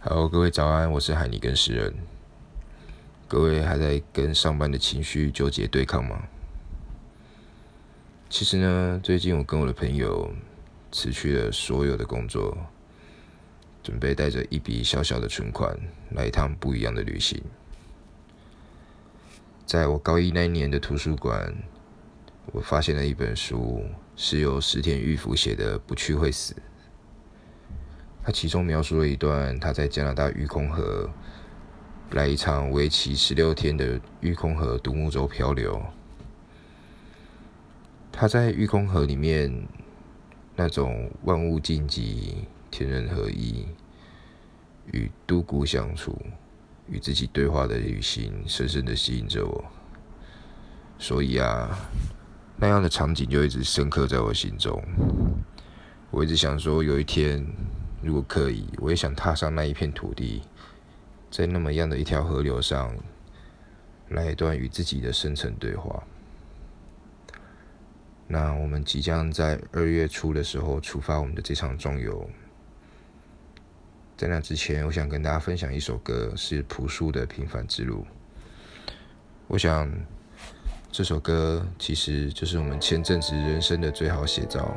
好，各位早安，我是海尼根诗人。各位还在跟上班的情绪纠结对抗吗？其实呢，最近我跟我的朋友辞去了所有的工作，准备带着一笔小小的存款来一趟不一样的旅行。在我高一那一年的图书馆，我发现了一本书，是由石田裕福写的《不去会死》。他其中描述了一段他在加拿大玉空河来一场为期十六天的玉空河独木舟漂流。他在玉空河里面那种万物静寂、天人合一、与独孤相处、与自己对话的旅行，深深的吸引着我。所以啊，那样的场景就一直深刻在我心中。我一直想说，有一天。如果可以，我也想踏上那一片土地，在那么样的一条河流上，来一段与自己的深层对话。那我们即将在二月初的时候出发我们的这场壮游。在那之前，我想跟大家分享一首歌，是朴树的《平凡之路》。我想这首歌其实就是我们前阵子人生的最好写照。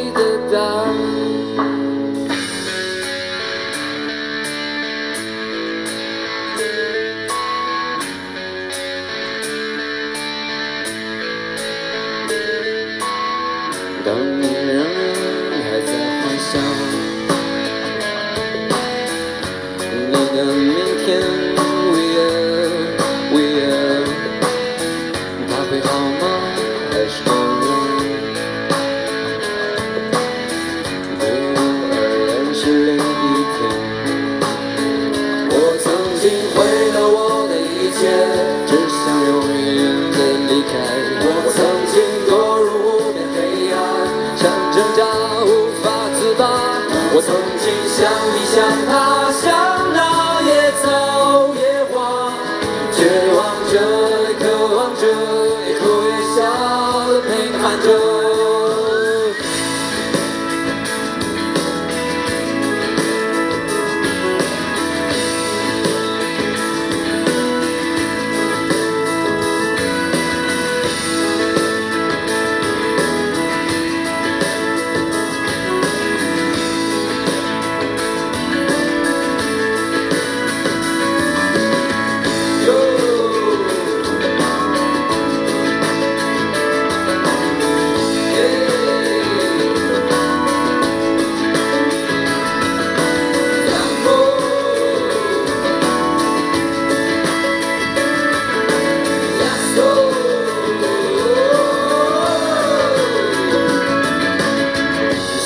天，We are，We are。他会好吗？还是好呢？We are，认识另一天。我曾经毁了我的一切，只想永远的离开。我曾经堕入无边黑暗，想挣扎，无法自拔。我曾经想你想他。John.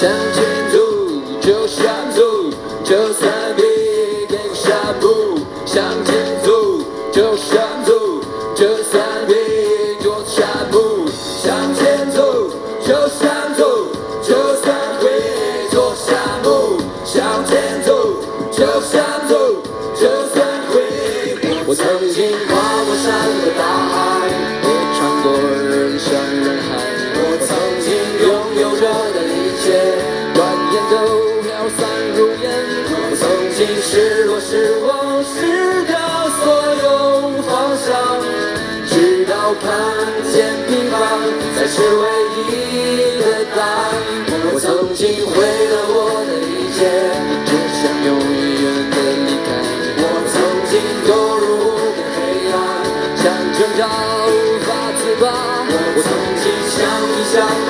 向前走，就向走，就算要看见平凡才是唯一的答案。我曾经毁了我的一切，只想永远的离开。我曾经堕入无边黑暗，想挣扎无法自拔。我曾经想你想他